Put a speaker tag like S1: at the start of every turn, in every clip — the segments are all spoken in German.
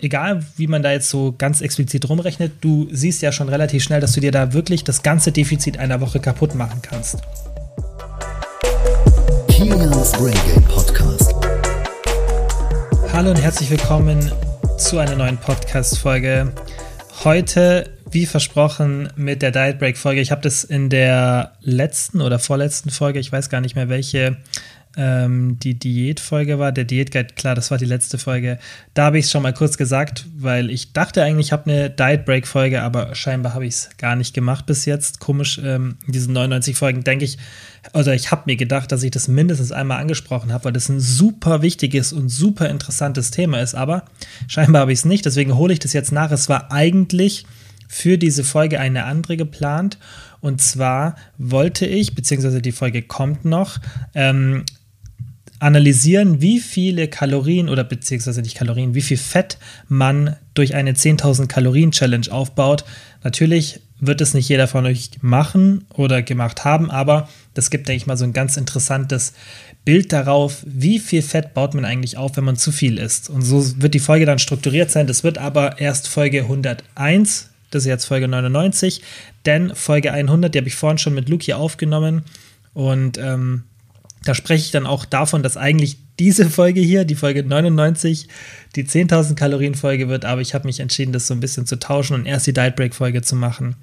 S1: egal wie man da jetzt so ganz explizit rumrechnet, du siehst ja schon relativ schnell, dass du dir da wirklich das ganze Defizit einer Woche kaputt machen kannst. Kilians Brain Game Podcast. Hallo und herzlich willkommen zu einer neuen Podcast-Folge. Heute, wie versprochen, mit der Diet Break Folge. Ich habe das in der letzten oder vorletzten Folge, ich weiß gar nicht mehr welche, ähm, die Diätfolge war, der Diätguide, klar, das war die letzte Folge. Da habe ich es schon mal kurz gesagt, weil ich dachte eigentlich, ich habe eine Diet Break Folge, aber scheinbar habe ich es gar nicht gemacht bis jetzt. Komisch, ähm, in diesen 99 Folgen denke ich, also ich habe mir gedacht, dass ich das mindestens einmal angesprochen habe, weil das ein super wichtiges und super interessantes Thema ist, aber scheinbar habe ich es nicht, deswegen hole ich das jetzt nach. Es war eigentlich für diese Folge eine andere geplant. Und zwar wollte ich, beziehungsweise die Folge kommt noch, ähm, analysieren, wie viele Kalorien oder beziehungsweise nicht Kalorien, wie viel Fett man durch eine 10.000 Kalorien Challenge aufbaut. Natürlich wird es nicht jeder von euch machen oder gemacht haben, aber das gibt, denke ich mal, so ein ganz interessantes Bild darauf, wie viel Fett baut man eigentlich auf, wenn man zu viel isst. Und so wird die Folge dann strukturiert sein. Das wird aber erst Folge 101, das ist jetzt Folge 99, denn Folge 100, die habe ich vorhin schon mit Luke hier aufgenommen und ähm, da spreche ich dann auch davon, dass eigentlich diese Folge hier, die Folge 99, die 10.000 Kalorien Folge wird, aber ich habe mich entschieden, das so ein bisschen zu tauschen und erst die Diet Break Folge zu machen,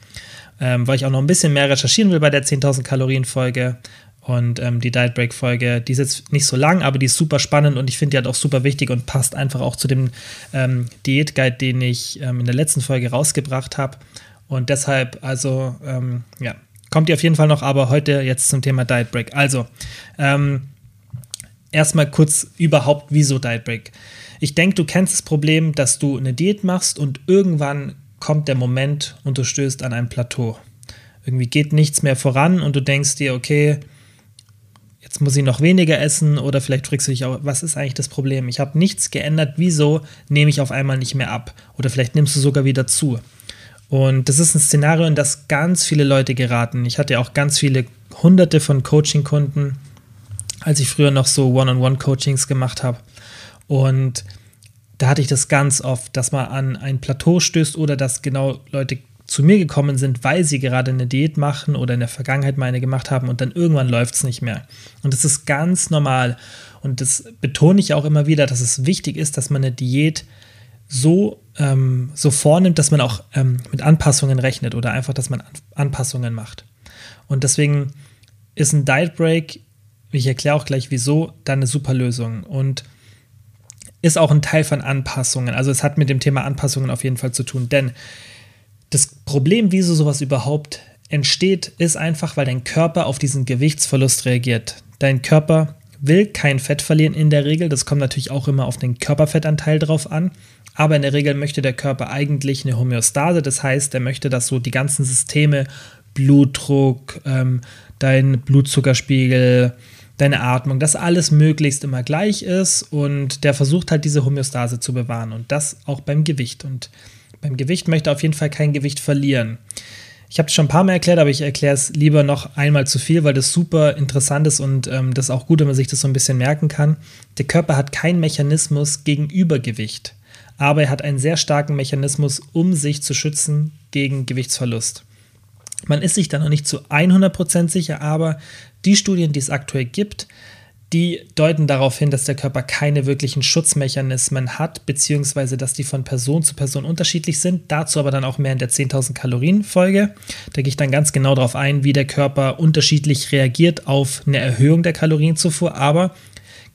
S1: ähm, weil ich auch noch ein bisschen mehr recherchieren will bei der 10.000 Kalorien Folge. Und ähm, die Diet Break Folge, die ist jetzt nicht so lang, aber die ist super spannend und ich finde die halt auch super wichtig und passt einfach auch zu dem ähm, Diät Guide, den ich ähm, in der letzten Folge rausgebracht habe. Und deshalb, also, ähm, ja, Kommt ihr auf jeden Fall noch, aber heute jetzt zum Thema Diet Break. Also, ähm, erstmal kurz überhaupt, wieso Diet Break? Ich denke, du kennst das Problem, dass du eine Diät machst und irgendwann kommt der Moment und du stößt an ein Plateau. Irgendwie geht nichts mehr voran und du denkst dir, okay, jetzt muss ich noch weniger essen oder vielleicht fragst du dich auch, was ist eigentlich das Problem? Ich habe nichts geändert, wieso nehme ich auf einmal nicht mehr ab? Oder vielleicht nimmst du sogar wieder zu. Und das ist ein Szenario, in das ganz viele Leute geraten. Ich hatte auch ganz viele hunderte von Coaching-Kunden, als ich früher noch so One-on-One-Coachings gemacht habe. Und da hatte ich das ganz oft, dass man an ein Plateau stößt oder dass genau Leute zu mir gekommen sind, weil sie gerade eine Diät machen oder in der Vergangenheit meine gemacht haben und dann irgendwann läuft es nicht mehr. Und das ist ganz normal. Und das betone ich auch immer wieder, dass es wichtig ist, dass man eine Diät so, ähm, so vornimmt, dass man auch ähm, mit Anpassungen rechnet oder einfach, dass man Anpassungen macht. Und deswegen ist ein Diet Break, ich erkläre auch gleich wieso, dann eine super Lösung und ist auch ein Teil von Anpassungen. Also es hat mit dem Thema Anpassungen auf jeden Fall zu tun, denn das Problem, wieso sowas überhaupt entsteht, ist einfach, weil dein Körper auf diesen Gewichtsverlust reagiert. Dein Körper will kein Fett verlieren in der Regel. Das kommt natürlich auch immer auf den Körperfettanteil drauf an. Aber in der Regel möchte der Körper eigentlich eine Homöostase. Das heißt, er möchte, dass so die ganzen Systeme, Blutdruck, ähm, dein Blutzuckerspiegel, deine Atmung, dass alles möglichst immer gleich ist. Und der versucht halt diese Homöostase zu bewahren. Und das auch beim Gewicht. Und beim Gewicht möchte er auf jeden Fall kein Gewicht verlieren. Ich habe es schon ein paar Mal erklärt, aber ich erkläre es lieber noch einmal zu viel, weil das super interessant ist und ähm, das ist auch gut, wenn man sich das so ein bisschen merken kann. Der Körper hat keinen Mechanismus gegen Übergewicht, aber er hat einen sehr starken Mechanismus, um sich zu schützen gegen Gewichtsverlust. Man ist sich da noch nicht zu 100% sicher, aber die Studien, die es aktuell gibt, die deuten darauf hin, dass der Körper keine wirklichen Schutzmechanismen hat, beziehungsweise dass die von Person zu Person unterschiedlich sind. Dazu aber dann auch mehr in der 10.000 Kalorien Folge. Da gehe ich dann ganz genau darauf ein, wie der Körper unterschiedlich reagiert auf eine Erhöhung der Kalorienzufuhr. Aber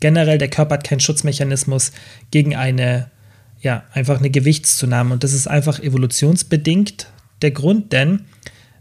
S1: generell, der Körper hat keinen Schutzmechanismus gegen eine, ja, einfach eine Gewichtszunahme. Und das ist einfach evolutionsbedingt der Grund, denn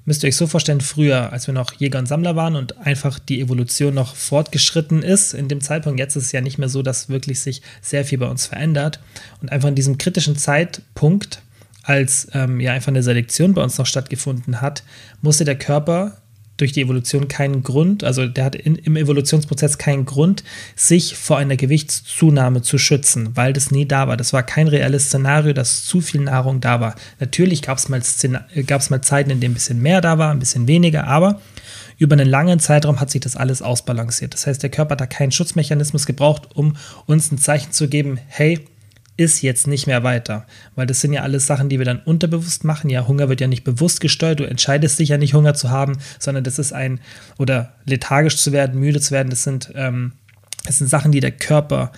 S1: müsst ihr euch so vorstellen, früher, als wir noch Jäger und Sammler waren und einfach die Evolution noch fortgeschritten ist, in dem Zeitpunkt, jetzt ist es ja nicht mehr so, dass wirklich sich sehr viel bei uns verändert. Und einfach in diesem kritischen Zeitpunkt, als ähm, ja einfach eine Selektion bei uns noch stattgefunden hat, musste der Körper durch die Evolution keinen Grund, also der hat in, im Evolutionsprozess keinen Grund, sich vor einer Gewichtszunahme zu schützen, weil das nie da war. Das war kein reelles Szenario, dass zu viel Nahrung da war. Natürlich gab es mal, mal Zeiten, in denen ein bisschen mehr da war, ein bisschen weniger, aber über einen langen Zeitraum hat sich das alles ausbalanciert. Das heißt, der Körper hat da keinen Schutzmechanismus gebraucht, um uns ein Zeichen zu geben, hey, ist jetzt nicht mehr weiter. Weil das sind ja alles Sachen, die wir dann unterbewusst machen. Ja, Hunger wird ja nicht bewusst gesteuert. Du entscheidest dich ja nicht, Hunger zu haben, sondern das ist ein, oder lethargisch zu werden, müde zu werden, das sind, ähm, das sind Sachen, die der Körper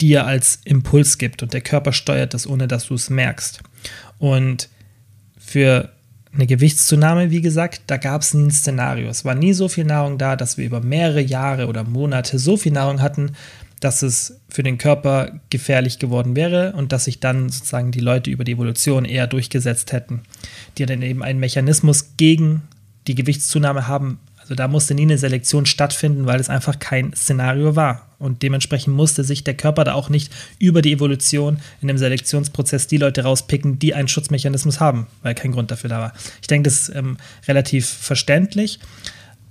S1: dir als Impuls gibt. Und der Körper steuert das, ohne dass du es merkst. Und für eine Gewichtszunahme, wie gesagt, da gab es ein Szenario. Es war nie so viel Nahrung da, dass wir über mehrere Jahre oder Monate so viel Nahrung hatten, dass es für den Körper gefährlich geworden wäre und dass sich dann sozusagen die Leute über die Evolution eher durchgesetzt hätten, die dann eben einen Mechanismus gegen die Gewichtszunahme haben. Also da musste nie eine Selektion stattfinden, weil es einfach kein Szenario war. Und dementsprechend musste sich der Körper da auch nicht über die Evolution in dem Selektionsprozess die Leute rauspicken, die einen Schutzmechanismus haben, weil kein Grund dafür da war. Ich denke, das ist ähm, relativ verständlich.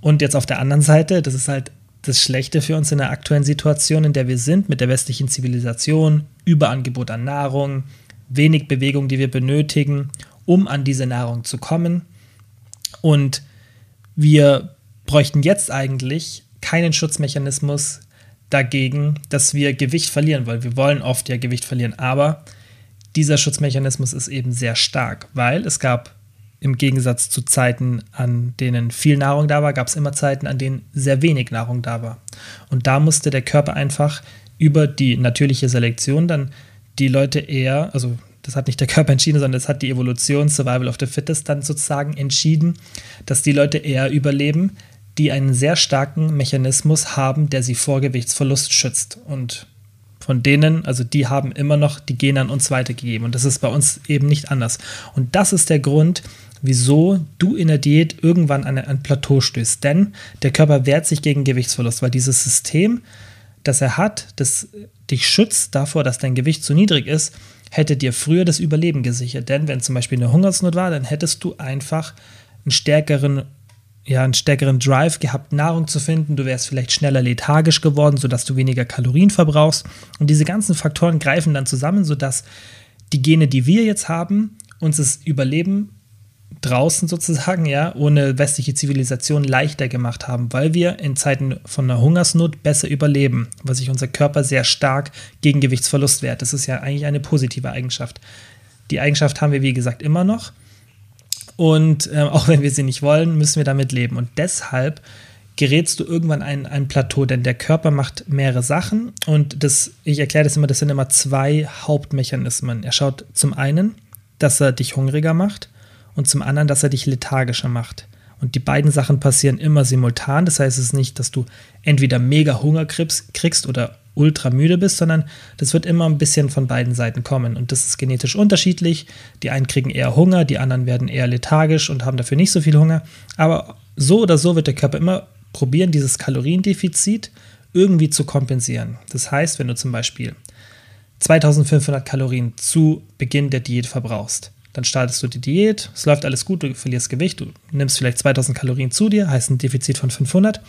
S1: Und jetzt auf der anderen Seite, das ist halt das Schlechte für uns in der aktuellen Situation, in der wir sind, mit der westlichen Zivilisation, Überangebot an Nahrung, wenig Bewegung, die wir benötigen, um an diese Nahrung zu kommen. Und wir bräuchten jetzt eigentlich keinen Schutzmechanismus dagegen, dass wir Gewicht verlieren, weil wir wollen oft ja Gewicht verlieren. Aber dieser Schutzmechanismus ist eben sehr stark, weil es gab im Gegensatz zu Zeiten, an denen viel Nahrung da war, gab es immer Zeiten, an denen sehr wenig Nahrung da war. Und da musste der Körper einfach über die natürliche Selektion dann die Leute eher, also das hat nicht der Körper entschieden, sondern das hat die Evolution, Survival of the Fittest dann sozusagen entschieden, dass die Leute eher überleben, die einen sehr starken Mechanismus haben, der sie vor Gewichtsverlust schützt. Und von denen, also die haben immer noch die Gene an uns weitergegeben. Und das ist bei uns eben nicht anders. Und das ist der Grund, wieso du in der Diät irgendwann an ein Plateau stößt. Denn der Körper wehrt sich gegen Gewichtsverlust, weil dieses System, das er hat, das dich schützt davor, dass dein Gewicht zu niedrig ist, hätte dir früher das Überleben gesichert. Denn wenn zum Beispiel eine Hungersnot war, dann hättest du einfach einen stärkeren, ja, einen stärkeren Drive gehabt, Nahrung zu finden. Du wärst vielleicht schneller lethargisch geworden, sodass du weniger Kalorien verbrauchst. Und diese ganzen Faktoren greifen dann zusammen, sodass die Gene, die wir jetzt haben, uns das Überleben draußen sozusagen, ja, ohne westliche Zivilisation leichter gemacht haben, weil wir in Zeiten von einer Hungersnot besser überleben, weil sich unser Körper sehr stark gegen Gewichtsverlust wehrt. Das ist ja eigentlich eine positive Eigenschaft. Die Eigenschaft haben wir, wie gesagt, immer noch. Und äh, auch wenn wir sie nicht wollen, müssen wir damit leben. Und deshalb gerätst du irgendwann ein, ein Plateau, denn der Körper macht mehrere Sachen und das, ich erkläre das immer, das sind immer zwei Hauptmechanismen. Er schaut zum einen, dass er dich hungriger macht und zum anderen, dass er dich lethargischer macht. Und die beiden Sachen passieren immer simultan. Das heißt, es ist nicht, dass du entweder mega Hunger kriegst oder ultra müde bist, sondern das wird immer ein bisschen von beiden Seiten kommen. Und das ist genetisch unterschiedlich. Die einen kriegen eher Hunger, die anderen werden eher lethargisch und haben dafür nicht so viel Hunger. Aber so oder so wird der Körper immer probieren, dieses Kaloriendefizit irgendwie zu kompensieren. Das heißt, wenn du zum Beispiel 2500 Kalorien zu Beginn der Diät verbrauchst, dann startest du die Diät, es läuft alles gut, du verlierst Gewicht, du nimmst vielleicht 2000 Kalorien zu dir, heißt ein Defizit von 500.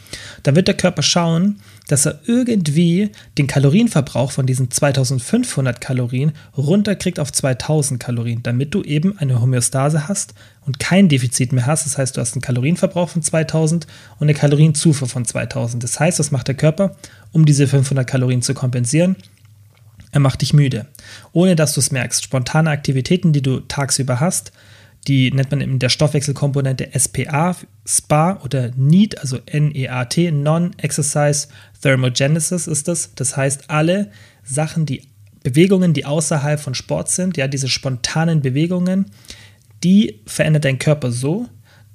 S1: Dann wird der Körper schauen, dass er irgendwie den Kalorienverbrauch von diesen 2500 Kalorien runterkriegt auf 2000 Kalorien, damit du eben eine Homöostase hast und kein Defizit mehr hast. Das heißt, du hast einen Kalorienverbrauch von 2000 und eine Kalorienzufuhr von 2000. Das heißt, was macht der Körper, um diese 500 Kalorien zu kompensieren? Er macht dich müde, ohne dass du es merkst. Spontane Aktivitäten, die du tagsüber hast, die nennt man in der Stoffwechselkomponente SPA, SPA oder NEAT, also N-E-A-T, Non-Exercise Thermogenesis ist das. Das heißt, alle Sachen, die Bewegungen, die außerhalb von Sport sind, ja, diese spontanen Bewegungen, die verändert dein Körper so,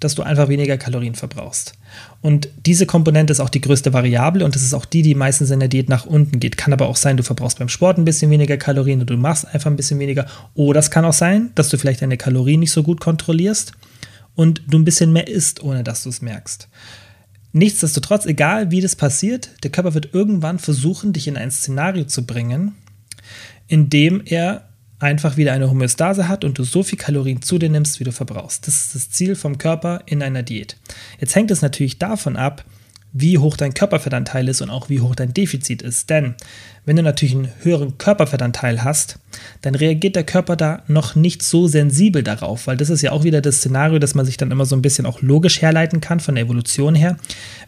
S1: dass du einfach weniger Kalorien verbrauchst. Und diese Komponente ist auch die größte Variable und das ist auch die, die meistens in der Diät nach unten geht. Kann aber auch sein, du verbrauchst beim Sport ein bisschen weniger Kalorien oder du machst einfach ein bisschen weniger. Oder es kann auch sein, dass du vielleicht deine Kalorien nicht so gut kontrollierst und du ein bisschen mehr isst, ohne dass du es merkst. Nichtsdestotrotz, egal wie das passiert, der Körper wird irgendwann versuchen, dich in ein Szenario zu bringen, in dem er einfach wieder eine Homöostase hat und du so viel Kalorien zu dir nimmst, wie du verbrauchst. Das ist das Ziel vom Körper in einer Diät. Jetzt hängt es natürlich davon ab, wie hoch dein Körperfettanteil ist und auch wie hoch dein Defizit ist. Denn wenn du natürlich einen höheren Körperfettanteil hast, dann reagiert der Körper da noch nicht so sensibel darauf, weil das ist ja auch wieder das Szenario, das man sich dann immer so ein bisschen auch logisch herleiten kann von der Evolution her.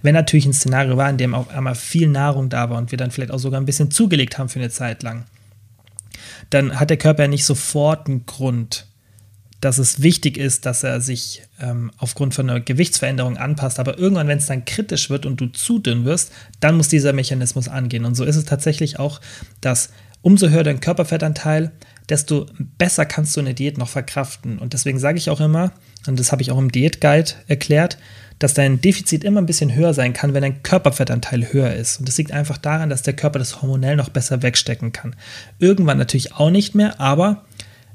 S1: Wenn natürlich ein Szenario war, in dem auf einmal viel Nahrung da war und wir dann vielleicht auch sogar ein bisschen zugelegt haben für eine Zeit lang, dann hat der Körper ja nicht sofort einen Grund, dass es wichtig ist, dass er sich ähm, aufgrund von einer Gewichtsveränderung anpasst. Aber irgendwann, wenn es dann kritisch wird und du zu dünn wirst, dann muss dieser Mechanismus angehen. Und so ist es tatsächlich auch, dass umso höher dein Körperfettanteil, desto besser kannst du eine Diät noch verkraften. Und deswegen sage ich auch immer, und das habe ich auch im Diätguide erklärt, dass dein Defizit immer ein bisschen höher sein kann, wenn dein Körperfettanteil höher ist. Und das liegt einfach daran, dass der Körper das hormonell noch besser wegstecken kann. Irgendwann natürlich auch nicht mehr, aber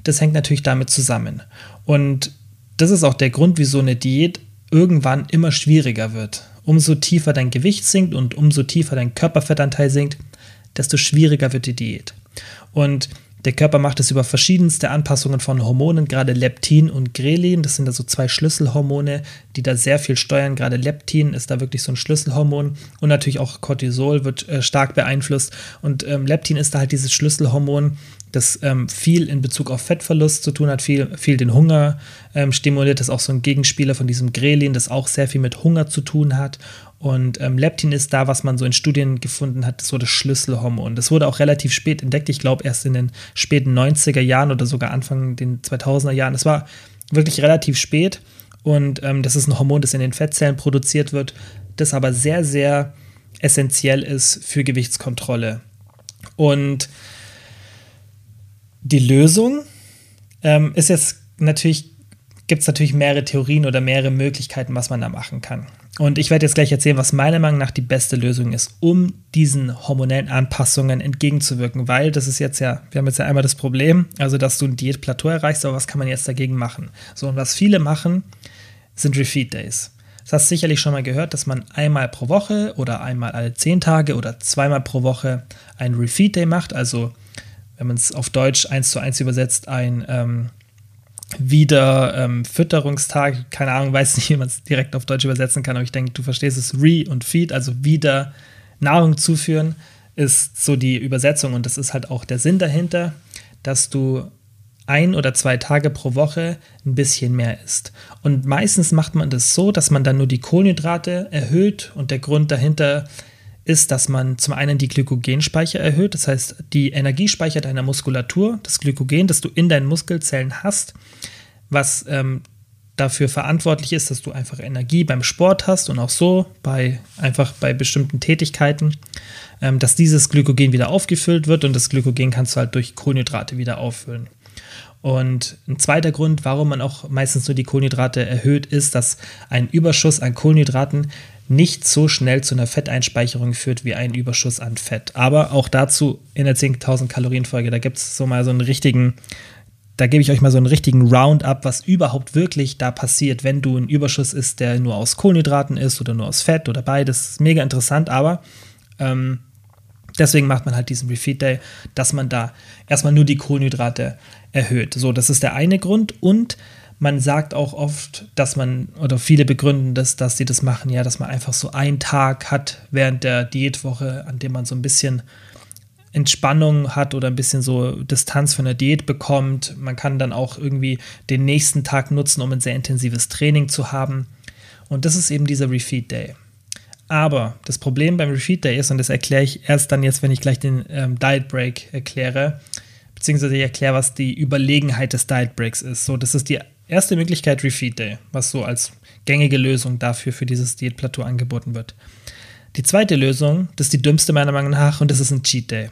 S1: das hängt natürlich damit zusammen. Und das ist auch der Grund, wieso eine Diät irgendwann immer schwieriger wird. Umso tiefer dein Gewicht sinkt und umso tiefer dein Körperfettanteil sinkt, desto schwieriger wird die Diät. Und der Körper macht es über verschiedenste Anpassungen von Hormonen, gerade Leptin und Grelin. Das sind da so zwei Schlüsselhormone, die da sehr viel steuern. Gerade Leptin ist da wirklich so ein Schlüsselhormon und natürlich auch Cortisol wird äh, stark beeinflusst. Und ähm, Leptin ist da halt dieses Schlüsselhormon, das ähm, viel in Bezug auf Fettverlust zu tun hat, viel, viel den Hunger ähm, stimuliert. Das ist auch so ein Gegenspieler von diesem Grelin, das auch sehr viel mit Hunger zu tun hat. Und ähm, Leptin ist da, was man so in Studien gefunden hat, so das Schlüsselhormon. Das wurde auch relativ spät entdeckt, ich glaube erst in den späten 90er Jahren oder sogar Anfang den 2000er Jahren. Das war wirklich relativ spät und ähm, das ist ein Hormon, das in den Fettzellen produziert wird, das aber sehr, sehr essentiell ist für Gewichtskontrolle. Und die Lösung ähm, ist jetzt natürlich, gibt es natürlich mehrere Theorien oder mehrere Möglichkeiten, was man da machen kann. Und ich werde jetzt gleich erzählen, was meiner Meinung nach die beste Lösung ist, um diesen hormonellen Anpassungen entgegenzuwirken, weil das ist jetzt ja, wir haben jetzt ja einmal das Problem, also dass du ein Diätplateau erreichst, aber was kann man jetzt dagegen machen? So, und was viele machen, sind Refeed Days. Das hast du sicherlich schon mal gehört, dass man einmal pro Woche oder einmal alle zehn Tage oder zweimal pro Woche ein Refeed Day macht, also wenn man es auf Deutsch eins zu eins übersetzt, ein ähm, wieder ähm, Fütterungstag, keine Ahnung, weiß nicht, wie man es direkt auf Deutsch übersetzen kann, aber ich denke, du verstehst es, Re und Feed, also wieder Nahrung zuführen, ist so die Übersetzung und das ist halt auch der Sinn dahinter, dass du ein oder zwei Tage pro Woche ein bisschen mehr isst. Und meistens macht man das so, dass man dann nur die Kohlenhydrate erhöht und der Grund dahinter ist, dass man zum einen die Glykogenspeicher erhöht, das heißt die Energiespeicher deiner Muskulatur, das Glykogen, das du in deinen Muskelzellen hast, was ähm, dafür verantwortlich ist, dass du einfach Energie beim Sport hast und auch so bei einfach bei bestimmten Tätigkeiten, ähm, dass dieses Glykogen wieder aufgefüllt wird und das Glykogen kannst du halt durch Kohlenhydrate wieder auffüllen. Und ein zweiter Grund, warum man auch meistens nur die Kohlenhydrate erhöht, ist, dass ein Überschuss an Kohlenhydraten nicht so schnell zu einer Fetteinspeicherung führt wie ein Überschuss an Fett. Aber auch dazu in der 10.000 Kalorien Folge, da gibt es so mal so einen richtigen, da gebe ich euch mal so einen richtigen Roundup, was überhaupt wirklich da passiert, wenn du ein Überschuss ist, der nur aus Kohlenhydraten ist oder nur aus Fett oder beides. Mega interessant, aber ähm, deswegen macht man halt diesen Refeed Day, dass man da erstmal nur die Kohlenhydrate erhöht. So, das ist der eine Grund und man sagt auch oft, dass man, oder viele begründen das, dass sie das machen, ja, dass man einfach so einen Tag hat während der Diätwoche, an dem man so ein bisschen Entspannung hat oder ein bisschen so Distanz von der Diät bekommt. Man kann dann auch irgendwie den nächsten Tag nutzen, um ein sehr intensives Training zu haben. Und das ist eben dieser Refeed Day. Aber das Problem beim Refeed Day ist, und das erkläre ich erst dann jetzt, wenn ich gleich den ähm, Diet Break erkläre, beziehungsweise ich erkläre, was die Überlegenheit des Diet Breaks ist. So, das ist die Erste Möglichkeit Refeed Day, was so als gängige Lösung dafür für dieses Diätplateau angeboten wird. Die zweite Lösung, das ist die dümmste meiner Meinung nach, und das ist ein Cheat Day.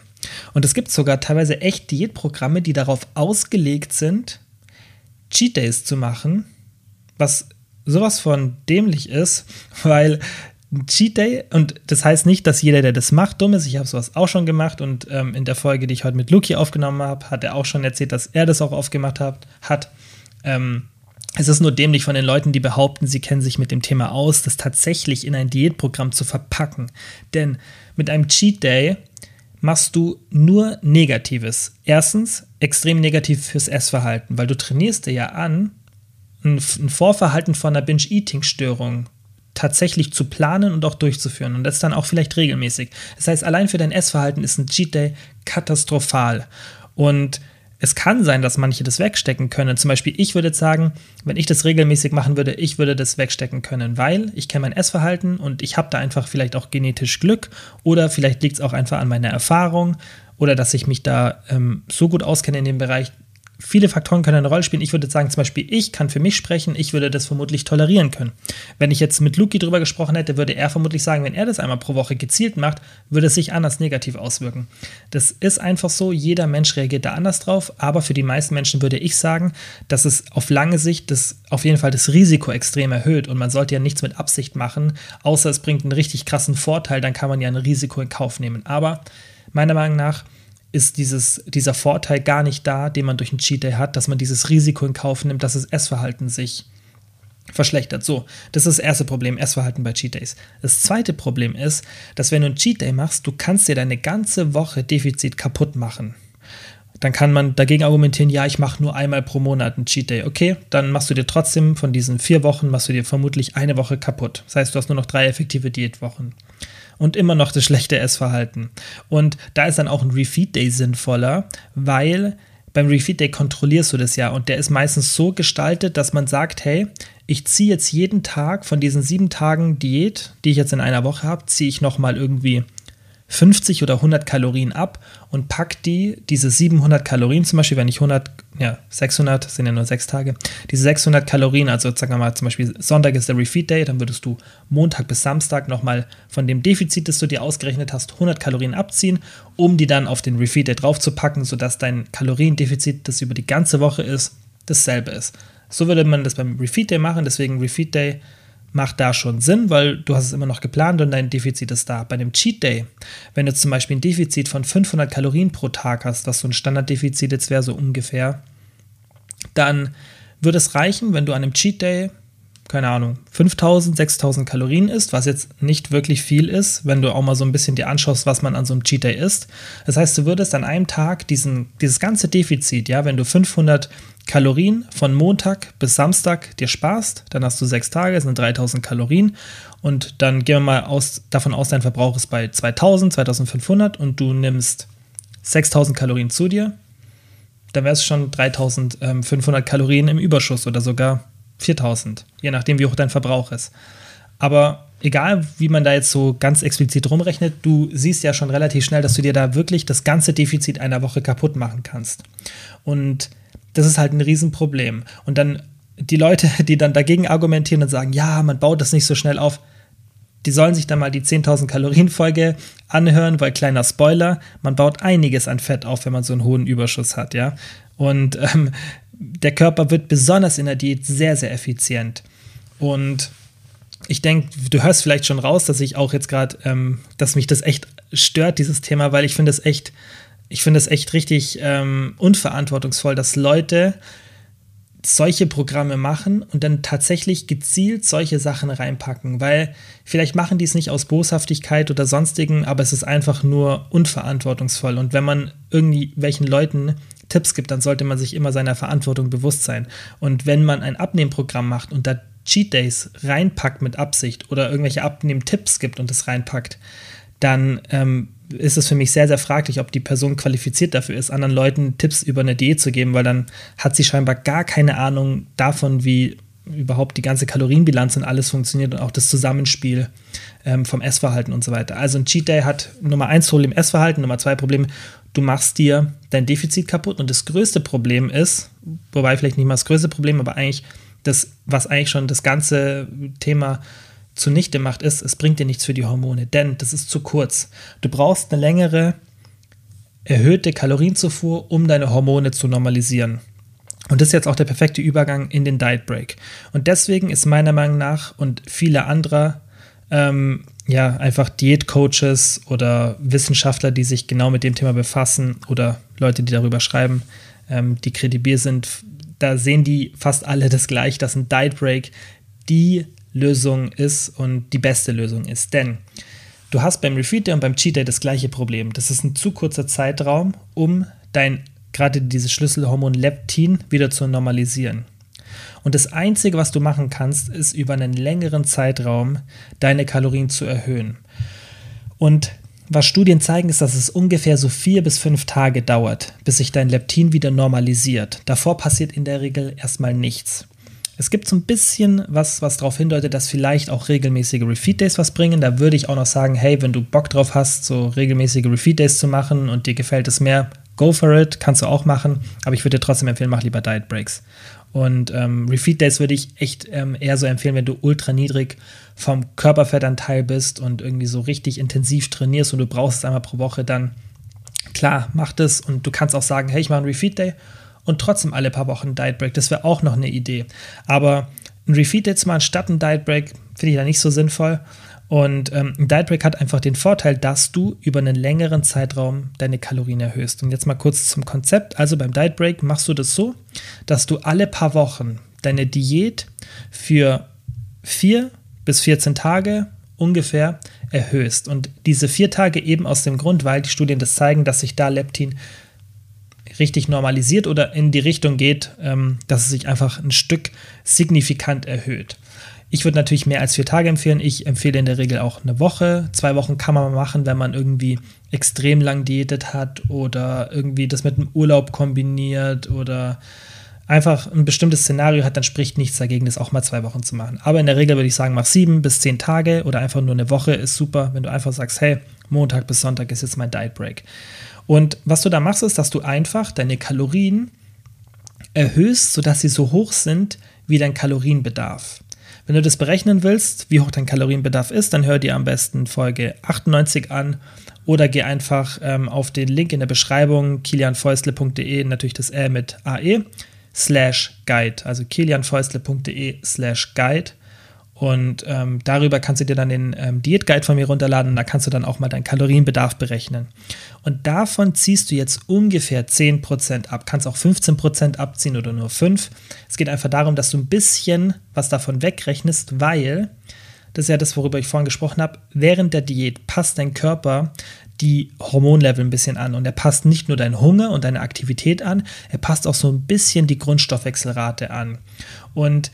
S1: Und es gibt sogar teilweise echt Diätprogramme, die darauf ausgelegt sind, Cheat Days zu machen, was sowas von dämlich ist, weil ein Cheat Day, und das heißt nicht, dass jeder, der das macht, dumm ist. Ich habe sowas auch schon gemacht und ähm, in der Folge, die ich heute mit Luki aufgenommen habe, hat er auch schon erzählt, dass er das auch aufgemacht hat. hat. Ähm, es ist nur dämlich von den Leuten, die behaupten, sie kennen sich mit dem Thema aus, das tatsächlich in ein Diätprogramm zu verpacken. Denn mit einem Cheat Day machst du nur Negatives. Erstens, extrem negativ fürs Essverhalten, weil du trainierst dir ja an, ein, Vorverhalten von einer Binge-Eating-Störung tatsächlich zu planen und auch durchzuführen und das dann auch vielleicht regelmäßig. Das heißt, allein für dein Essverhalten ist ein Cheat Day katastrophal. Und es kann sein, dass manche das wegstecken können. Zum Beispiel, ich würde sagen, wenn ich das regelmäßig machen würde, ich würde das wegstecken können, weil ich kenne mein Essverhalten und ich habe da einfach vielleicht auch genetisch Glück oder vielleicht liegt es auch einfach an meiner Erfahrung oder dass ich mich da ähm, so gut auskenne in dem Bereich, viele Faktoren können eine Rolle spielen. Ich würde sagen, zum Beispiel, ich kann für mich sprechen, ich würde das vermutlich tolerieren können. Wenn ich jetzt mit Luki drüber gesprochen hätte, würde er vermutlich sagen, wenn er das einmal pro Woche gezielt macht, würde es sich anders negativ auswirken. Das ist einfach so, jeder Mensch reagiert da anders drauf, aber für die meisten Menschen würde ich sagen, dass es auf lange Sicht das, auf jeden Fall das Risiko extrem erhöht und man sollte ja nichts mit Absicht machen, außer es bringt einen richtig krassen Vorteil, dann kann man ja ein Risiko in Kauf nehmen. Aber meiner Meinung nach, ist dieses, dieser Vorteil gar nicht da, den man durch einen Cheat Day hat, dass man dieses Risiko in Kauf nimmt, dass das Essverhalten sich verschlechtert. So, das ist das erste Problem, Essverhalten bei Cheat Days. Das zweite Problem ist, dass wenn du einen Cheat Day machst, du kannst dir deine ganze Woche Defizit kaputt machen. Dann kann man dagegen argumentieren, ja, ich mache nur einmal pro Monat einen Cheat Day. Okay, dann machst du dir trotzdem von diesen vier Wochen, machst du dir vermutlich eine Woche kaputt. Das heißt, du hast nur noch drei effektive Diätwochen und immer noch das schlechte Essverhalten. Und da ist dann auch ein Refeed Day sinnvoller, weil beim Refeed Day kontrollierst du das ja und der ist meistens so gestaltet, dass man sagt, hey, ich ziehe jetzt jeden Tag von diesen sieben Tagen Diät, die ich jetzt in einer Woche habe, ziehe ich nochmal irgendwie 50 oder 100 Kalorien ab und pack die, diese 700 Kalorien zum Beispiel, wenn ich 100, ja, 600, sind ja nur sechs Tage, diese 600 Kalorien, also sagen wir mal zum Beispiel Sonntag ist der Refeed Day, dann würdest du Montag bis Samstag nochmal von dem Defizit, das du dir ausgerechnet hast, 100 Kalorien abziehen, um die dann auf den Refeed Day draufzupacken, sodass dein Kaloriendefizit, das über die ganze Woche ist, dasselbe ist. So würde man das beim Refeed Day machen, deswegen Refeed Day macht da schon Sinn, weil du hast es immer noch geplant und dein Defizit ist da. Bei einem Cheat Day, wenn du zum Beispiel ein Defizit von 500 Kalorien pro Tag hast, was so ein Standarddefizit jetzt wäre, so ungefähr, dann würde es reichen, wenn du an einem Cheat Day, keine Ahnung, 5000, 6000 Kalorien isst, was jetzt nicht wirklich viel ist, wenn du auch mal so ein bisschen dir anschaust, was man an so einem Cheat Day isst. Das heißt, du würdest an einem Tag diesen, dieses ganze Defizit, ja, wenn du 500 Kalorien von Montag bis Samstag dir sparst, dann hast du sechs Tage, sind 3000 Kalorien und dann gehen wir mal aus, davon aus, dein Verbrauch ist bei 2000, 2500 und du nimmst 6000 Kalorien zu dir, dann wäre es schon 3500 Kalorien im Überschuss oder sogar 4000, je nachdem, wie hoch dein Verbrauch ist. Aber egal, wie man da jetzt so ganz explizit rumrechnet, du siehst ja schon relativ schnell, dass du dir da wirklich das ganze Defizit einer Woche kaputt machen kannst. Und das ist halt ein Riesenproblem. Und dann die Leute, die dann dagegen argumentieren und sagen, ja, man baut das nicht so schnell auf, die sollen sich dann mal die 10.000 Kalorien Folge anhören, weil kleiner Spoiler, man baut einiges an Fett auf, wenn man so einen hohen Überschuss hat, ja. Und ähm, der Körper wird besonders in der Diät sehr, sehr effizient. Und ich denke, du hörst vielleicht schon raus, dass ich auch jetzt gerade, ähm, dass mich das echt stört, dieses Thema, weil ich finde es echt ich finde es echt richtig ähm, unverantwortungsvoll, dass Leute solche Programme machen und dann tatsächlich gezielt solche Sachen reinpacken, weil vielleicht machen die es nicht aus Boshaftigkeit oder sonstigen, aber es ist einfach nur unverantwortungsvoll. Und wenn man irgendwie welchen Leuten Tipps gibt, dann sollte man sich immer seiner Verantwortung bewusst sein. Und wenn man ein Abnehmprogramm macht und da Cheat Days reinpackt mit Absicht oder irgendwelche Abnehmtipps gibt und es reinpackt, dann ähm, ist es für mich sehr, sehr fraglich, ob die Person qualifiziert dafür ist, anderen Leuten Tipps über eine Diät zu geben, weil dann hat sie scheinbar gar keine Ahnung davon, wie überhaupt die ganze Kalorienbilanz und alles funktioniert und auch das Zusammenspiel ähm, vom Essverhalten und so weiter. Also ein Cheat Day hat Nummer eins Problem Essverhalten, Nummer zwei Problem, du machst dir dein Defizit kaputt und das größte Problem ist, wobei vielleicht nicht mal das größte Problem, aber eigentlich das, was eigentlich schon das ganze Thema zunichte macht, ist, es bringt dir nichts für die Hormone, denn das ist zu kurz. Du brauchst eine längere, erhöhte Kalorienzufuhr, um deine Hormone zu normalisieren. Und das ist jetzt auch der perfekte Übergang in den Diet Break. Und deswegen ist meiner Meinung nach und viele andere, ähm, ja, einfach Diätcoaches oder Wissenschaftler, die sich genau mit dem Thema befassen oder Leute, die darüber schreiben, ähm, die kredibil sind, da sehen die fast alle das gleich, dass ein Diet Break die Lösung ist und die beste Lösung ist. Denn du hast beim Refeed Day und beim Cheat Day das gleiche Problem. Das ist ein zu kurzer Zeitraum, um dein gerade dieses Schlüsselhormon Leptin wieder zu normalisieren. Und das Einzige, was du machen kannst, ist über einen längeren Zeitraum deine Kalorien zu erhöhen. Und was Studien zeigen, ist, dass es ungefähr so vier bis fünf Tage dauert, bis sich dein Leptin wieder normalisiert. Davor passiert in der Regel erstmal nichts. Es gibt so ein bisschen was, was darauf hindeutet, dass vielleicht auch regelmäßige Refeed Days was bringen. Da würde ich auch noch sagen, hey, wenn du Bock drauf hast, so regelmäßige Refeed Days zu machen und dir gefällt es mehr, go for it, kannst du auch machen. Aber ich würde dir trotzdem empfehlen, mach lieber Diet Breaks. Und ähm, Refeed Days würde ich echt ähm, eher so empfehlen, wenn du ultra niedrig vom Körperfettanteil bist und irgendwie so richtig intensiv trainierst und du brauchst es einmal pro Woche, dann klar, mach das und du kannst auch sagen, hey, ich mache einen Refeed Day und trotzdem alle paar Wochen einen Diet Break. Das wäre auch noch eine Idee. Aber ein Refeed Day zu machen statt ein Diet Break finde ich da nicht so sinnvoll. Und ähm, ein Diet Break hat einfach den Vorteil, dass du über einen längeren Zeitraum deine Kalorien erhöhst. Und jetzt mal kurz zum Konzept. Also beim Diet Break machst du das so, dass du alle paar Wochen deine Diät für vier bis 14 Tage ungefähr erhöhst. Und diese vier Tage eben aus dem Grund, weil die Studien das zeigen, dass sich da Leptin richtig normalisiert oder in die Richtung geht, ähm, dass es sich einfach ein Stück signifikant erhöht. Ich würde natürlich mehr als vier Tage empfehlen. Ich empfehle in der Regel auch eine Woche. Zwei Wochen kann man machen, wenn man irgendwie extrem lang diätet hat oder irgendwie das mit einem Urlaub kombiniert oder einfach ein bestimmtes Szenario hat, dann spricht nichts dagegen, das auch mal zwei Wochen zu machen. Aber in der Regel würde ich sagen, mach sieben bis zehn Tage oder einfach nur eine Woche ist super, wenn du einfach sagst, hey, Montag bis Sonntag ist jetzt mein Diet Break. Und was du da machst, ist, dass du einfach deine Kalorien erhöhst, sodass sie so hoch sind wie dein Kalorienbedarf. Wenn du das berechnen willst, wie hoch dein Kalorienbedarf ist, dann hör dir am besten Folge 98 an oder geh einfach ähm, auf den Link in der Beschreibung kilianfäustle.de, natürlich das R mit AE, slash guide, also kilianfäustle.de slash guide und ähm, darüber kannst du dir dann den ähm, Diätguide von mir runterladen und da kannst du dann auch mal deinen Kalorienbedarf berechnen. Und davon ziehst du jetzt ungefähr 10% ab. Kannst auch 15% abziehen oder nur 5%. Es geht einfach darum, dass du ein bisschen was davon wegrechnest, weil, das ist ja das, worüber ich vorhin gesprochen habe, während der Diät passt dein Körper die Hormonlevel ein bisschen an und er passt nicht nur deinen Hunger und deine Aktivität an, er passt auch so ein bisschen die Grundstoffwechselrate an. Und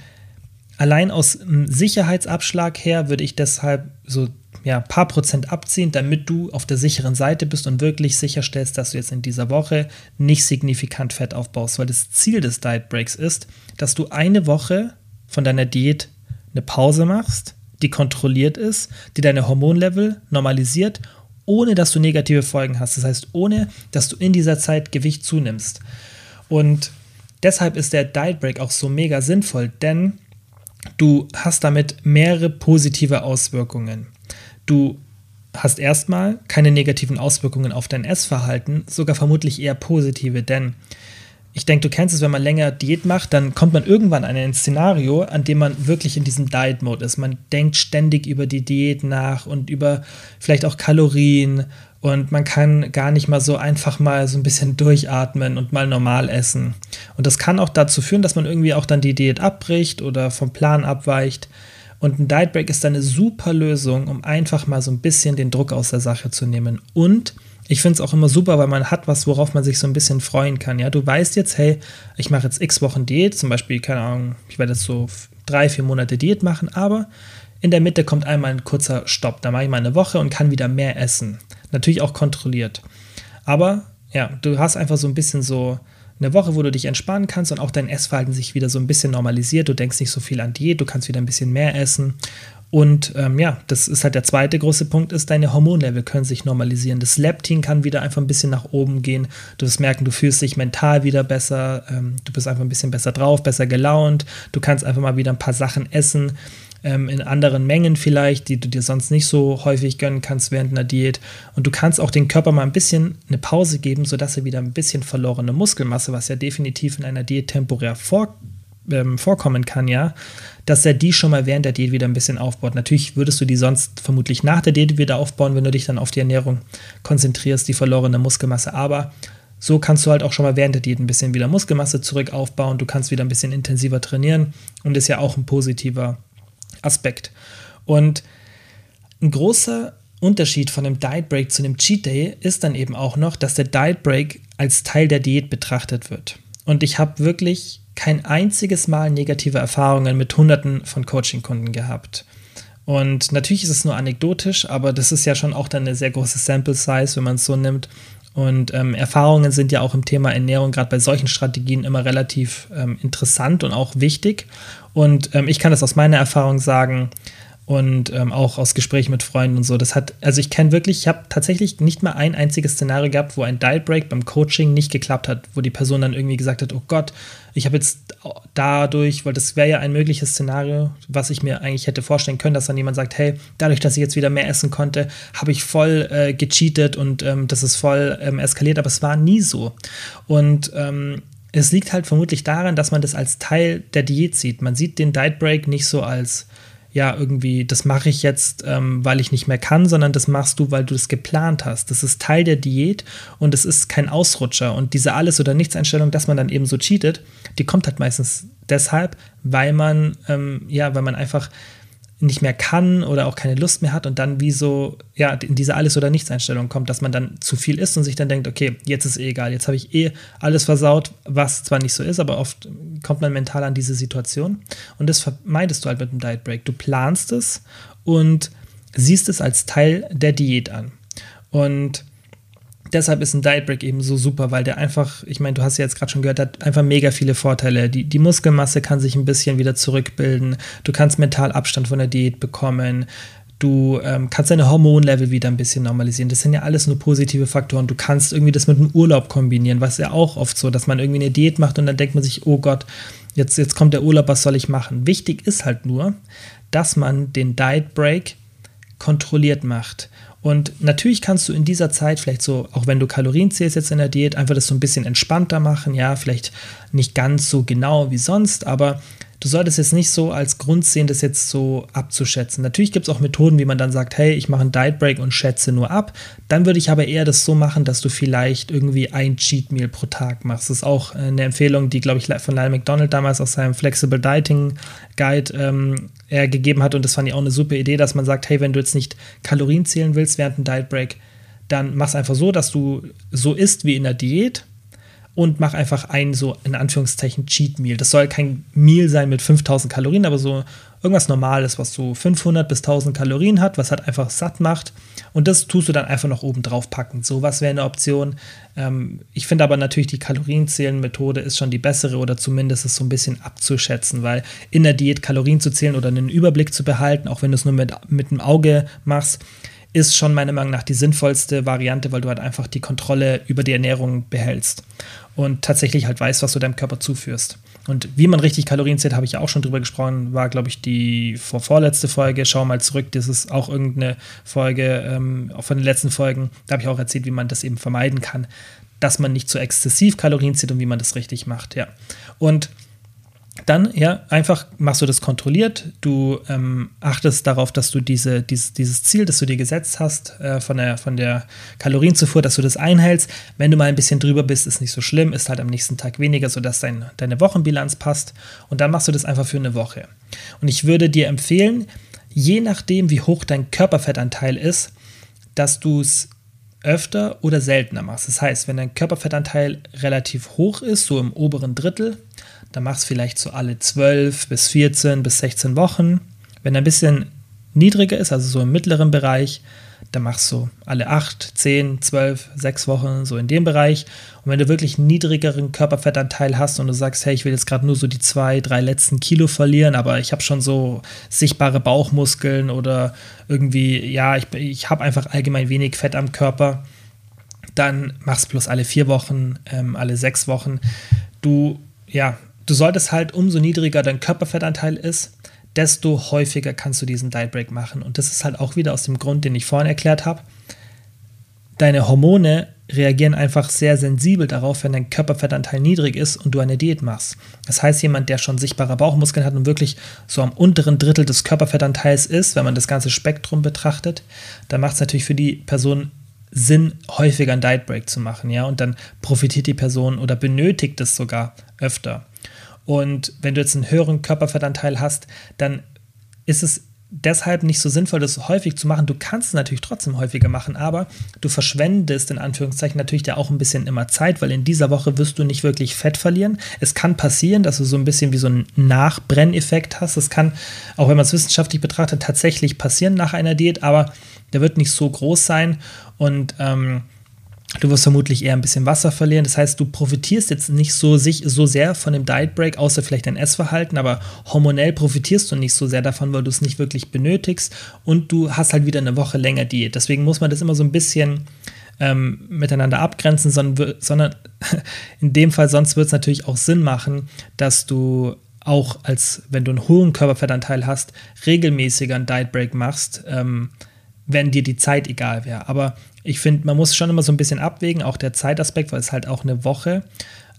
S1: allein aus einem Sicherheitsabschlag her würde ich deshalb so ja, ein paar Prozent abziehen, damit du auf der sicheren Seite bist und wirklich sicherstellst, dass du jetzt in dieser Woche nicht signifikant Fett aufbaust. Weil das Ziel des Diet Breaks ist, dass du eine Woche von deiner Diät eine Pause machst, die kontrolliert ist, die deine Hormonlevel normalisiert, ohne dass du negative Folgen hast. Das heißt, ohne dass du in dieser Zeit Gewicht zunimmst. Und deshalb ist der Diet Break auch so mega sinnvoll, denn Du hast damit mehrere positive Auswirkungen. Du hast erstmal keine negativen Auswirkungen auf dein Essverhalten, sogar vermutlich eher positive, denn ich denke, du kennst es, wenn man länger Diät macht, dann kommt man irgendwann an ein Szenario, an dem man wirklich in diesem Diet-Mode ist. Man denkt ständig über die Diät nach und über vielleicht auch Kalorien und man kann gar nicht mal so einfach mal so ein bisschen durchatmen und mal normal essen. Und das kann auch dazu führen, dass man irgendwie auch dann die Diät abbricht oder vom Plan abweicht. Und ein Diet Break ist eine super Lösung, um einfach mal so ein bisschen den Druck aus der Sache zu nehmen. Und ich finde es auch immer super, weil man hat was, worauf man sich so ein bisschen freuen kann. Ja, du weißt jetzt, hey, ich mache jetzt x Wochen Diät, zum Beispiel, keine Ahnung, ich werde jetzt so drei, vier Monate Diät machen, aber in der Mitte kommt einmal ein kurzer Stopp. Da mache ich mal eine Woche und kann wieder mehr essen. Natürlich auch kontrolliert. Aber ja, du hast einfach so ein bisschen so eine Woche, wo du dich entspannen kannst und auch dein Essverhalten sich wieder so ein bisschen normalisiert. Du denkst nicht so viel an Diät, du kannst wieder ein bisschen mehr essen. Und ähm, ja, das ist halt der zweite große Punkt, ist, deine Hormonlevel können sich normalisieren. Das Leptin kann wieder einfach ein bisschen nach oben gehen. Du wirst merken, du fühlst dich mental wieder besser, ähm, du bist einfach ein bisschen besser drauf, besser gelaunt. Du kannst einfach mal wieder ein paar Sachen essen, ähm, in anderen Mengen vielleicht, die du dir sonst nicht so häufig gönnen kannst während einer Diät. Und du kannst auch dem Körper mal ein bisschen eine Pause geben, sodass er wieder ein bisschen verlorene Muskelmasse, was ja definitiv in einer Diät temporär vor, ähm, vorkommen kann, ja, dass er die schon mal während der Diät wieder ein bisschen aufbaut. Natürlich würdest du die sonst vermutlich nach der Diät wieder aufbauen, wenn du dich dann auf die Ernährung konzentrierst, die verlorene Muskelmasse. Aber so kannst du halt auch schon mal während der Diät ein bisschen wieder Muskelmasse zurück aufbauen. Du kannst wieder ein bisschen intensiver trainieren und ist ja auch ein positiver Aspekt. Und ein großer Unterschied von einem Diet Break zu einem Cheat Day ist dann eben auch noch, dass der Diet Break als Teil der Diät betrachtet wird. Und ich habe wirklich kein einziges Mal negative Erfahrungen mit Hunderten von Coaching-Kunden gehabt. Und natürlich ist es nur anekdotisch, aber das ist ja schon auch dann eine sehr große Sample Size, wenn man es so nimmt. Und ähm, Erfahrungen sind ja auch im Thema Ernährung, gerade bei solchen Strategien, immer relativ ähm, interessant und auch wichtig. Und ähm, ich kann das aus meiner Erfahrung sagen, und ähm, auch aus Gesprächen mit Freunden und so. Das hat, also ich kenne wirklich, ich habe tatsächlich nicht mal ein einziges Szenario gehabt, wo ein Diet Break beim Coaching nicht geklappt hat, wo die Person dann irgendwie gesagt hat, oh Gott, ich habe jetzt dadurch, weil das wäre ja ein mögliches Szenario, was ich mir eigentlich hätte vorstellen können, dass dann jemand sagt, hey, dadurch, dass ich jetzt wieder mehr essen konnte, habe ich voll äh, gecheatet und ähm, das ist voll ähm, eskaliert, aber es war nie so. Und ähm, es liegt halt vermutlich daran, dass man das als Teil der Diät sieht. Man sieht den Diet Break nicht so als ja, irgendwie, das mache ich jetzt, ähm, weil ich nicht mehr kann, sondern das machst du, weil du es geplant hast. Das ist Teil der Diät und es ist kein Ausrutscher. Und diese Alles- oder Nichts-Einstellung, dass man dann eben so cheatet, die kommt halt meistens deshalb, weil man, ähm, ja, weil man einfach nicht mehr kann oder auch keine Lust mehr hat und dann wie so, ja, in diese Alles- oder Nichts-Einstellung kommt, dass man dann zu viel isst und sich dann denkt, okay, jetzt ist eh egal, jetzt habe ich eh alles versaut, was zwar nicht so ist, aber oft kommt man mental an diese Situation und das vermeidest du halt mit dem Diet Break. Du planst es und siehst es als Teil der Diät an. Und deshalb ist ein Diet Break eben so super, weil der einfach, ich meine, du hast ja jetzt gerade schon gehört, hat einfach mega viele Vorteile. Die, die Muskelmasse kann sich ein bisschen wieder zurückbilden. Du kannst mental Abstand von der Diät bekommen. Du ähm, kannst deine Hormonlevel wieder ein bisschen normalisieren. Das sind ja alles nur positive Faktoren. Du kannst irgendwie das mit einem Urlaub kombinieren, was ja auch oft so, dass man irgendwie eine Diät macht und dann denkt man sich, oh Gott, jetzt, jetzt kommt der Urlaub, was soll ich machen? Wichtig ist halt nur, dass man den Diet Break kontrolliert macht. Und natürlich kannst du in dieser Zeit vielleicht so, auch wenn du Kalorien zählst jetzt in der Diät, einfach das so ein bisschen entspannter machen, ja, vielleicht nicht ganz so genau wie sonst, aber du solltest jetzt nicht so als Grund sehen, das jetzt so abzuschätzen. Natürlich gibt es auch Methoden, wie man dann sagt, hey, ich mache einen Diet Break und schätze nur ab. Dann würde ich aber eher das so machen, dass du vielleicht irgendwie ein Cheat Meal pro Tag machst. Das ist auch eine Empfehlung, die, glaube ich, von Lyle McDonald damals aus seinem Flexible Dieting Guide ähm, er gegeben hat. Und das fand ich auch eine super Idee, dass man sagt, hey, wenn du jetzt nicht Kalorien zählen willst während einem Diet Break, dann mach es einfach so, dass du so isst wie in der Diät und mach einfach ein so in Anführungszeichen Cheat Meal. Das soll kein Meal sein mit 5000 Kalorien, aber so irgendwas Normales, was so 500 bis 1000 Kalorien hat, was halt einfach satt macht. Und das tust du dann einfach noch oben drauf packen. Sowas wäre eine Option. Ähm, ich finde aber natürlich die Kalorienzählen-Methode ist schon die bessere oder zumindest es so ein bisschen abzuschätzen, weil in der Diät Kalorien zu zählen oder einen Überblick zu behalten, auch wenn du es nur mit, mit dem Auge machst, ist schon meiner Meinung nach die sinnvollste Variante, weil du halt einfach die Kontrolle über die Ernährung behältst und tatsächlich halt weißt, was du deinem Körper zuführst. Und wie man richtig Kalorien zählt, habe ich ja auch schon drüber gesprochen, war, glaube ich, die vor vorletzte Folge. Schau mal zurück, das ist auch irgendeine Folge ähm, von den letzten Folgen. Da habe ich auch erzählt, wie man das eben vermeiden kann, dass man nicht zu exzessiv Kalorien zählt und wie man das richtig macht, ja. Und dann, ja, einfach machst du das kontrolliert. Du ähm, achtest darauf, dass du diese, dieses, dieses Ziel, das du dir gesetzt hast, äh, von, der, von der Kalorienzufuhr, dass du das einhältst. Wenn du mal ein bisschen drüber bist, ist nicht so schlimm, ist halt am nächsten Tag weniger, sodass dein, deine Wochenbilanz passt. Und dann machst du das einfach für eine Woche. Und ich würde dir empfehlen, je nachdem, wie hoch dein Körperfettanteil ist, dass du es öfter oder seltener machst. Das heißt, wenn dein Körperfettanteil relativ hoch ist, so im oberen Drittel, dann machst du vielleicht so alle 12 bis 14 bis 16 Wochen. Wenn er ein bisschen niedriger ist, also so im mittleren Bereich, dann machst du alle 8, 10, 12, 6 Wochen, so in dem Bereich. Und wenn du wirklich einen niedrigeren Körperfettanteil hast und du sagst, hey, ich will jetzt gerade nur so die zwei, drei letzten Kilo verlieren, aber ich habe schon so sichtbare Bauchmuskeln oder irgendwie, ja, ich, ich habe einfach allgemein wenig Fett am Körper, dann machst du bloß alle vier Wochen, ähm, alle sechs Wochen. Du, ja, du solltest halt, umso niedriger dein Körperfettanteil ist, desto häufiger kannst du diesen Diet Break machen. Und das ist halt auch wieder aus dem Grund, den ich vorhin erklärt habe. Deine Hormone reagieren einfach sehr sensibel darauf, wenn dein Körperfettanteil niedrig ist und du eine Diät machst. Das heißt, jemand, der schon sichtbare Bauchmuskeln hat und wirklich so am unteren Drittel des Körperfettanteils ist, wenn man das ganze Spektrum betrachtet, dann macht es natürlich für die Person Sinn, häufiger einen Diet Break zu machen, ja, und dann profitiert die Person oder benötigt es sogar öfter. Und wenn du jetzt einen höheren Körperfettanteil hast, dann ist es deshalb nicht so sinnvoll, das häufig zu machen. Du kannst es natürlich trotzdem häufiger machen, aber du verschwendest in Anführungszeichen natürlich ja auch ein bisschen immer Zeit, weil in dieser Woche wirst du nicht wirklich Fett verlieren. Es kann passieren, dass du so ein bisschen wie so einen Nachbrenneffekt hast. Das kann, auch wenn man es wissenschaftlich betrachtet, tatsächlich passieren nach einer Diät, aber der wird nicht so groß sein und ähm, Du wirst vermutlich eher ein bisschen Wasser verlieren. Das heißt, du profitierst jetzt nicht so, sich, so sehr von dem Diet Break, außer vielleicht dein Essverhalten, aber hormonell profitierst du nicht so sehr davon, weil du es nicht wirklich benötigst und du hast halt wieder eine Woche länger Diät. Deswegen muss man das immer so ein bisschen ähm, miteinander abgrenzen, sondern, sondern in dem Fall sonst wird es natürlich auch Sinn machen, dass du auch als, wenn du einen hohen Körperfettanteil hast, regelmäßiger einen Diet Break machst, ähm, wenn dir die Zeit egal wäre. Aber ich finde, man muss schon immer so ein bisschen abwägen, auch der Zeitaspekt, weil es halt auch eine Woche.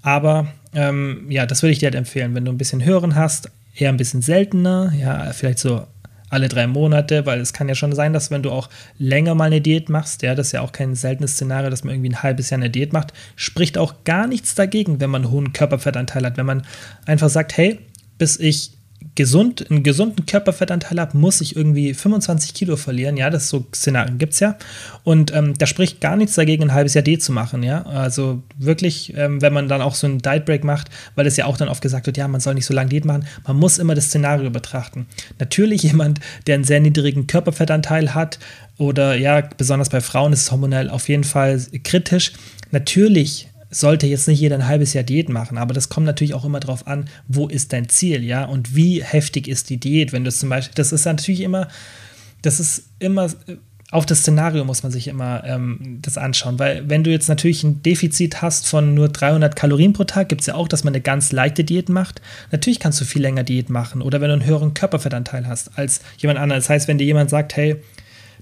S1: Aber ähm, ja, das würde ich dir halt empfehlen, wenn du ein bisschen höheren hast, eher ein bisschen seltener, ja, vielleicht so alle drei Monate, weil es kann ja schon sein, dass wenn du auch länger mal eine Diät machst, ja, das ist ja auch kein seltenes Szenario, dass man irgendwie ein halbes Jahr eine Diät macht, spricht auch gar nichts dagegen, wenn man einen hohen Körperfettanteil hat. Wenn man einfach sagt, hey, bis ich gesund, einen gesunden Körperfettanteil habe, muss ich irgendwie 25 Kilo verlieren. Ja, das so Szenarien gibt es ja. Und ähm, da spricht gar nichts dagegen, ein halbes Jahr D zu machen. Ja, also wirklich, ähm, wenn man dann auch so einen Diet Break macht, weil es ja auch dann oft gesagt wird, ja, man soll nicht so lange Diät machen. Man muss immer das Szenario betrachten. Natürlich jemand, der einen sehr niedrigen Körperfettanteil hat oder ja, besonders bei Frauen ist es hormonell auf jeden Fall kritisch. Natürlich sollte jetzt nicht jeder ein halbes Jahr Diät machen, aber das kommt natürlich auch immer darauf an, wo ist dein Ziel, ja, und wie heftig ist die Diät, wenn du zum Beispiel, das ist natürlich immer, das ist immer, auf das Szenario muss man sich immer ähm, das anschauen, weil wenn du jetzt natürlich ein Defizit hast von nur 300 Kalorien pro Tag, gibt es ja auch, dass man eine ganz leichte Diät macht. Natürlich kannst du viel länger Diät machen oder wenn du einen höheren Körperfettanteil hast als jemand anderes. Das heißt, wenn dir jemand sagt, hey,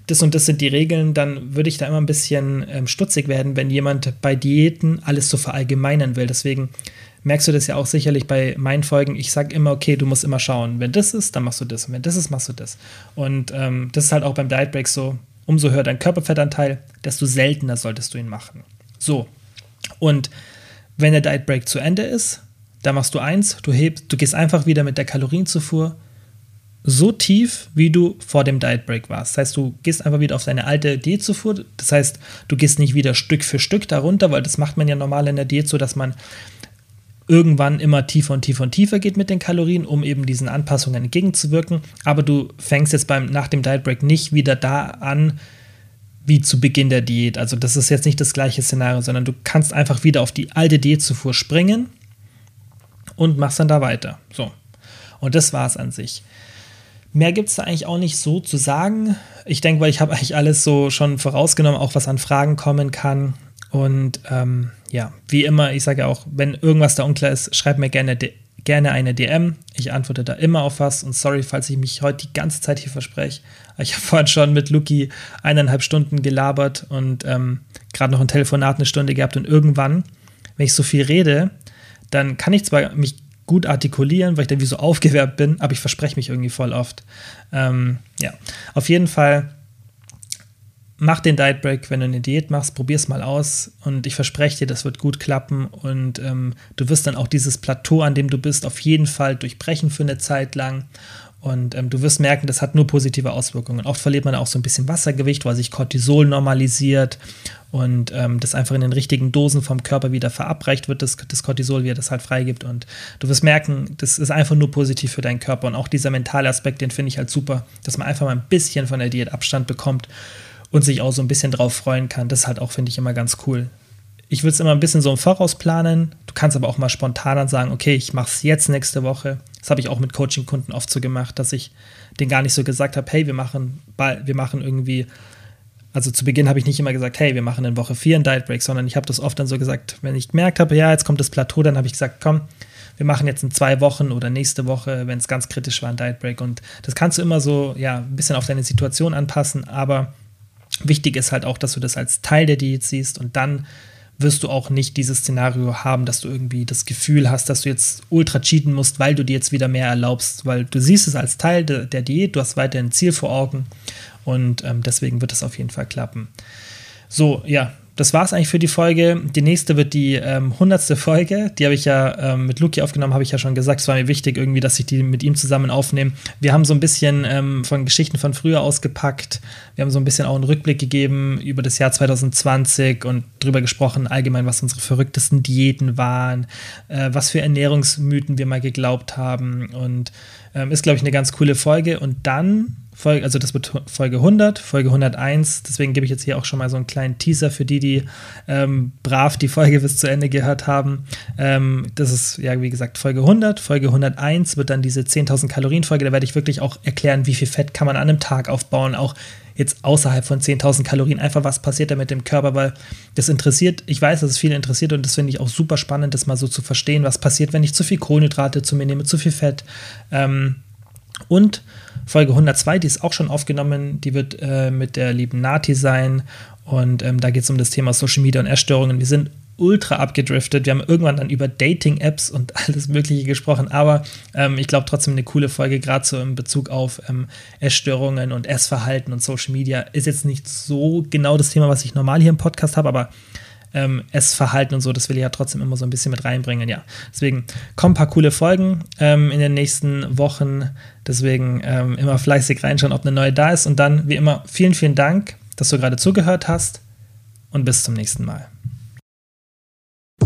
S1: das und das sind die Regeln, dann würde ich da immer ein bisschen ähm, stutzig werden, wenn jemand bei Diäten alles so verallgemeinern will. Deswegen merkst du das ja auch sicherlich bei meinen Folgen. Ich sage immer, okay, du musst immer schauen. Wenn das ist, dann machst du das. Und wenn das ist, machst du das. Und ähm, das ist halt auch beim Diet Break so. Umso höher dein Körperfettanteil, desto seltener solltest du ihn machen. So. Und wenn der Diet Break zu Ende ist, dann machst du eins, du hebst, du gehst einfach wieder mit der Kalorienzufuhr so tief, wie du vor dem Diet Break warst. Das heißt, du gehst einfach wieder auf deine alte Diätzufuhr. Das heißt, du gehst nicht wieder Stück für Stück darunter, weil das macht man ja normal in der Diät so, dass man irgendwann immer tiefer und tiefer und tiefer geht mit den Kalorien, um eben diesen Anpassungen entgegenzuwirken. Aber du fängst jetzt beim, nach dem Diet Break nicht wieder da an, wie zu Beginn der Diät. Also das ist jetzt nicht das gleiche Szenario, sondern du kannst einfach wieder auf die alte Diätzufuhr springen und machst dann da weiter. So. Und das war es an sich. Mehr gibt es da eigentlich auch nicht so zu sagen. Ich denke, weil ich habe eigentlich alles so schon vorausgenommen, auch was an Fragen kommen kann. Und ähm, ja, wie immer, ich sage ja auch, wenn irgendwas da unklar ist, schreib mir gerne, gerne eine DM. Ich antworte da immer auf was. Und sorry, falls ich mich heute die ganze Zeit hier verspreche. Ich habe vorhin schon mit Luki eineinhalb Stunden gelabert und ähm, gerade noch ein Telefonat eine Stunde gehabt. Und irgendwann, wenn ich so viel rede, dann kann ich zwar mich gut artikulieren, weil ich dann wie so aufgewärmt bin, aber ich verspreche mich irgendwie voll oft. Ähm, ja, auf jeden Fall mach den Diet Break, wenn du eine Diät machst, probier es mal aus und ich verspreche dir, das wird gut klappen und ähm, du wirst dann auch dieses Plateau, an dem du bist, auf jeden Fall durchbrechen für eine Zeit lang und ähm, du wirst merken, das hat nur positive Auswirkungen. Oft verliert man auch so ein bisschen Wassergewicht, weil sich Cortisol normalisiert und ähm, das einfach in den richtigen Dosen vom Körper wieder verabreicht wird, das, das Cortisol, wie er das halt freigibt. Und du wirst merken, das ist einfach nur positiv für deinen Körper. Und auch dieser mentale Aspekt, den finde ich halt super, dass man einfach mal ein bisschen von der Diät Abstand bekommt und sich auch so ein bisschen drauf freuen kann. Das ist halt auch, finde ich, immer ganz cool. Ich würde es immer ein bisschen so im Voraus planen. Du kannst aber auch mal spontan sagen, okay, ich mache es jetzt nächste Woche das habe ich auch mit Coaching-Kunden oft so gemacht, dass ich denen gar nicht so gesagt habe, hey, wir machen, wir machen irgendwie, also zu Beginn habe ich nicht immer gesagt, hey, wir machen in Woche 4 einen Diet Break, sondern ich habe das oft dann so gesagt, wenn ich gemerkt habe, ja, jetzt kommt das Plateau, dann habe ich gesagt, komm, wir machen jetzt in zwei Wochen oder nächste Woche, wenn es ganz kritisch war, ein Diet Break. Und das kannst du immer so, ja, ein bisschen auf deine Situation anpassen, aber wichtig ist halt auch, dass du das als Teil der Diät siehst und dann wirst du auch nicht dieses Szenario haben, dass du irgendwie das Gefühl hast, dass du jetzt ultra cheaten musst, weil du dir jetzt wieder mehr erlaubst, weil du siehst es als Teil de, der Diät, du hast weiter ein Ziel vor Augen und ähm, deswegen wird es auf jeden Fall klappen. So, ja, das war es eigentlich für die Folge. Die nächste wird die ähm, hundertste Folge. Die habe ich ja ähm, mit Luki aufgenommen, habe ich ja schon gesagt. Es war mir wichtig irgendwie, dass ich die mit ihm zusammen aufnehme. Wir haben so ein bisschen ähm, von Geschichten von früher ausgepackt. Wir haben so ein bisschen auch einen Rückblick gegeben über das Jahr 2020 und darüber gesprochen, allgemein, was unsere verrücktesten Diäten waren, äh, was für Ernährungsmythen wir mal geglaubt haben. Und ähm, ist, glaube ich, eine ganz coole Folge. Und dann Folge, also das wird Folge 100, Folge 101. Deswegen gebe ich jetzt hier auch schon mal so einen kleinen Teaser für die, die ähm, brav die Folge bis zu Ende gehört haben. Ähm, das ist ja, wie gesagt, Folge 100. Folge 101 wird dann diese 10.000 Kalorien Folge. Da werde ich wirklich auch erklären, wie viel Fett kann man an einem Tag aufbauen, auch jetzt außerhalb von 10.000 Kalorien. Einfach, was passiert da mit dem Körper, weil das interessiert, ich weiß, dass es viele interessiert und das finde ich auch super spannend, das mal so zu verstehen, was passiert, wenn ich zu viel Kohlenhydrate zu mir nehme, zu viel Fett. Ähm, und Folge 102, die ist auch schon aufgenommen, die wird äh, mit der lieben Nati sein. Und ähm, da geht es um das Thema Social Media und Erstörungen. Wir sind ultra abgedriftet. Wir haben irgendwann dann über Dating-Apps und alles Mögliche gesprochen, aber ähm, ich glaube trotzdem eine coole Folge, gerade so in Bezug auf ähm, Essstörungen und Essverhalten und Social Media. Ist jetzt nicht so genau das Thema, was ich normal hier im Podcast habe, aber ähm, Essverhalten und so, das will ich ja trotzdem immer so ein bisschen mit reinbringen, ja. Deswegen kommen ein paar coole Folgen ähm, in den nächsten Wochen. Deswegen ähm, immer fleißig reinschauen, ob eine neue da ist. Und dann, wie immer, vielen, vielen Dank, dass du gerade zugehört hast und bis zum nächsten Mal.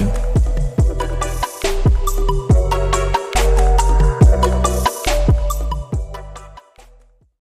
S1: you.